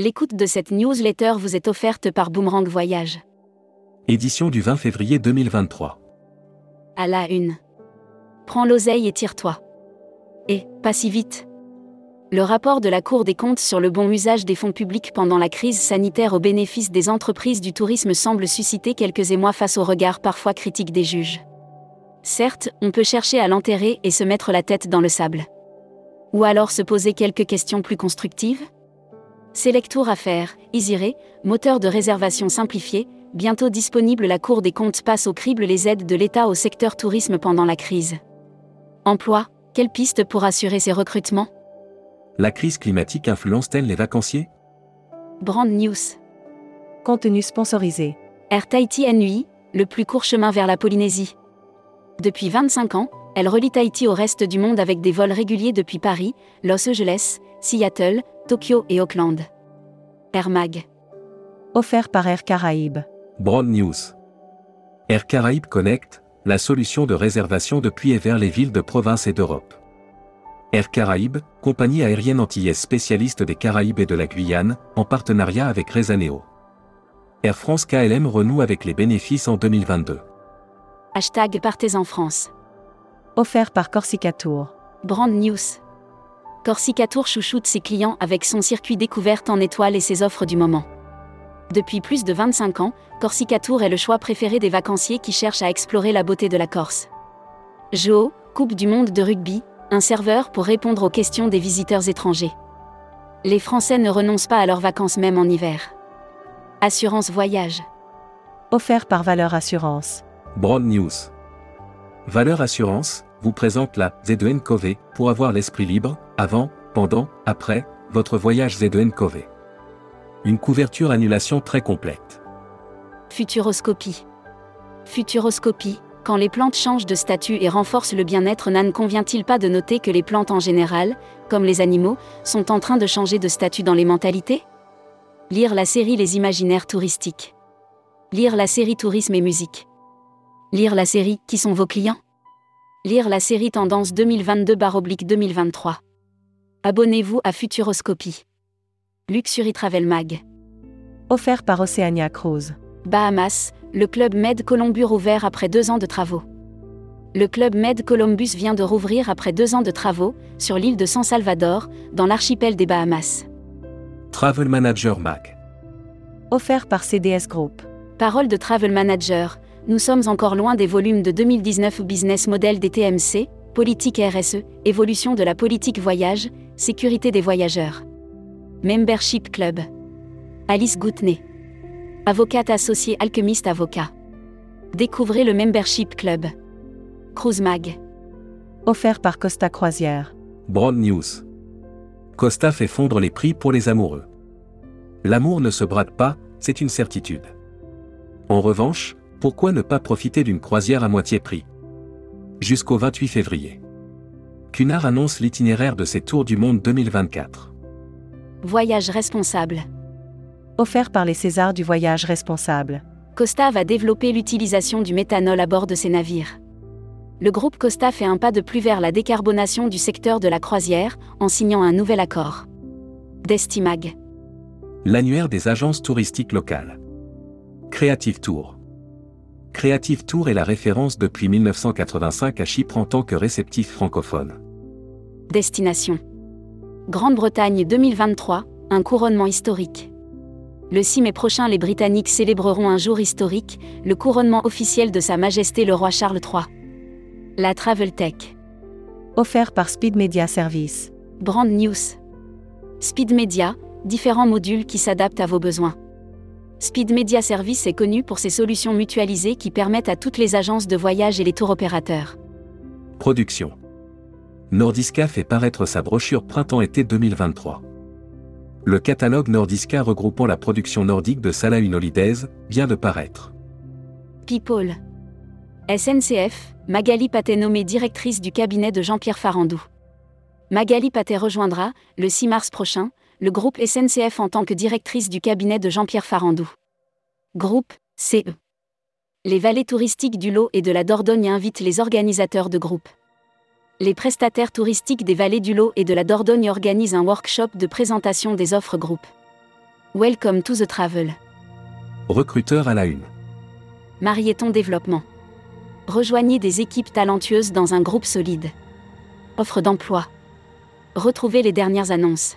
L'écoute de cette newsletter vous est offerte par Boomerang Voyage. Édition du 20 février 2023. À la une. Prends l'oseille et tire-toi. Et, pas si vite. Le rapport de la Cour des comptes sur le bon usage des fonds publics pendant la crise sanitaire au bénéfice des entreprises du tourisme semble susciter quelques émois face au regard parfois critique des juges. Certes, on peut chercher à l'enterrer et se mettre la tête dans le sable. Ou alors se poser quelques questions plus constructives Selectour à faire, Isiré, moteur de réservation simplifié, bientôt disponible la Cour des comptes passe au crible les aides de l'État au secteur tourisme pendant la crise. Emploi, quelle piste pour assurer ces recrutements? La crise climatique influence-t-elle les vacanciers? Brand News. Contenu sponsorisé. Air Tahiti NUI, le plus court chemin vers la Polynésie. Depuis 25 ans, elle relie Tahiti au reste du monde avec des vols réguliers depuis Paris, Los Angeles, Seattle, Tokyo et Auckland. Air Mag. Offert par Air Caraïbes. Broad News. Air Caraïbes Connect, la solution de réservation depuis et vers les villes de province et d'Europe. Air Caraïbes, compagnie aérienne antillaise spécialiste des Caraïbes et de la Guyane, en partenariat avec Rezaneo. Air France KLM renoue avec les bénéfices en 2022. Hashtag Partez en France. Offert par Corsica Tour. Brand News. Corsica Tour chouchoute ses clients avec son circuit découverte en étoiles et ses offres du moment. Depuis plus de 25 ans, Corsica Tour est le choix préféré des vacanciers qui cherchent à explorer la beauté de la Corse. Jo, Coupe du monde de rugby, un serveur pour répondre aux questions des visiteurs étrangers. Les Français ne renoncent pas à leurs vacances même en hiver. Assurance voyage. Offert par Valeur Assurance. Broad News. Valeur Assurance vous présente la Z2N Cove pour avoir l'esprit libre, avant, pendant, après, votre voyage Z2N Cove. Une couverture annulation très complète. Futuroscopie. Futuroscopie. Quand les plantes changent de statut et renforcent le bien-être, ne convient-il pas de noter que les plantes en général, comme les animaux, sont en train de changer de statut dans les mentalités? Lire la série Les imaginaires touristiques. Lire la série Tourisme et musique. Lire la série Qui sont vos clients? Lire la série Tendance 2022-2023. Abonnez-vous à Futuroscopie. Luxury Travel Mag. Offert par Oceania Cruise. Bahamas, le club Med Columbus ouvert après deux ans de travaux. Le club Med Columbus vient de rouvrir après deux ans de travaux, sur l'île de San Salvador, dans l'archipel des Bahamas. Travel Manager Mag. Offert par CDS Group. Parole de Travel Manager, nous sommes encore loin des volumes de 2019 Business Model des TMC, politique RSE, évolution de la politique voyage, sécurité des voyageurs. Membership Club. Alice Goutney. Avocate associée Alchemist Avocat. Découvrez le Membership Club. Cruise Mag. Offert par Costa Croisière. Broad News. Costa fait fondre les prix pour les amoureux. L'amour ne se brade pas, c'est une certitude. En revanche, pourquoi ne pas profiter d'une croisière à moitié prix? Jusqu'au 28 février. Cunard annonce l'itinéraire de ses tours du monde 2024. Voyage responsable. Offert par les Césars du voyage responsable. Costa va développer l'utilisation du méthanol à bord de ses navires. Le groupe Costa fait un pas de plus vers la décarbonation du secteur de la croisière en signant un nouvel accord. Destimag. L'annuaire des agences touristiques locales. Creative Tour. Creative Tour est la référence depuis 1985 à Chypre en tant que réceptif francophone. Destination. Grande-Bretagne 2023, un couronnement historique. Le 6 mai prochain, les Britanniques célébreront un jour historique, le couronnement officiel de Sa Majesté le roi Charles III. La Travel Tech. Offert par Speed Media Service. Brand News. Speed Media, différents modules qui s'adaptent à vos besoins. Speed Media Service est connu pour ses solutions mutualisées qui permettent à toutes les agences de voyage et les tours opérateurs. Production. Nordiska fait paraître sa brochure Printemps-été 2023. Le catalogue Nordiska regroupant la production nordique de Salah Holidays vient de paraître. People. SNCF, Magali Paté nommée directrice du cabinet de Jean-Pierre Farandou. Magali Paté rejoindra, le 6 mars prochain, le groupe SNCF en tant que directrice du cabinet de Jean-Pierre Farandou. Groupe CE. Les vallées touristiques du Lot et de la Dordogne invitent les organisateurs de groupe. Les prestataires touristiques des vallées du Lot et de la Dordogne organisent un workshop de présentation des offres groupe. Welcome to the travel. Recruteur à la une. Marieton Développement. Rejoignez des équipes talentueuses dans un groupe solide. Offre d'emploi. Retrouvez les dernières annonces.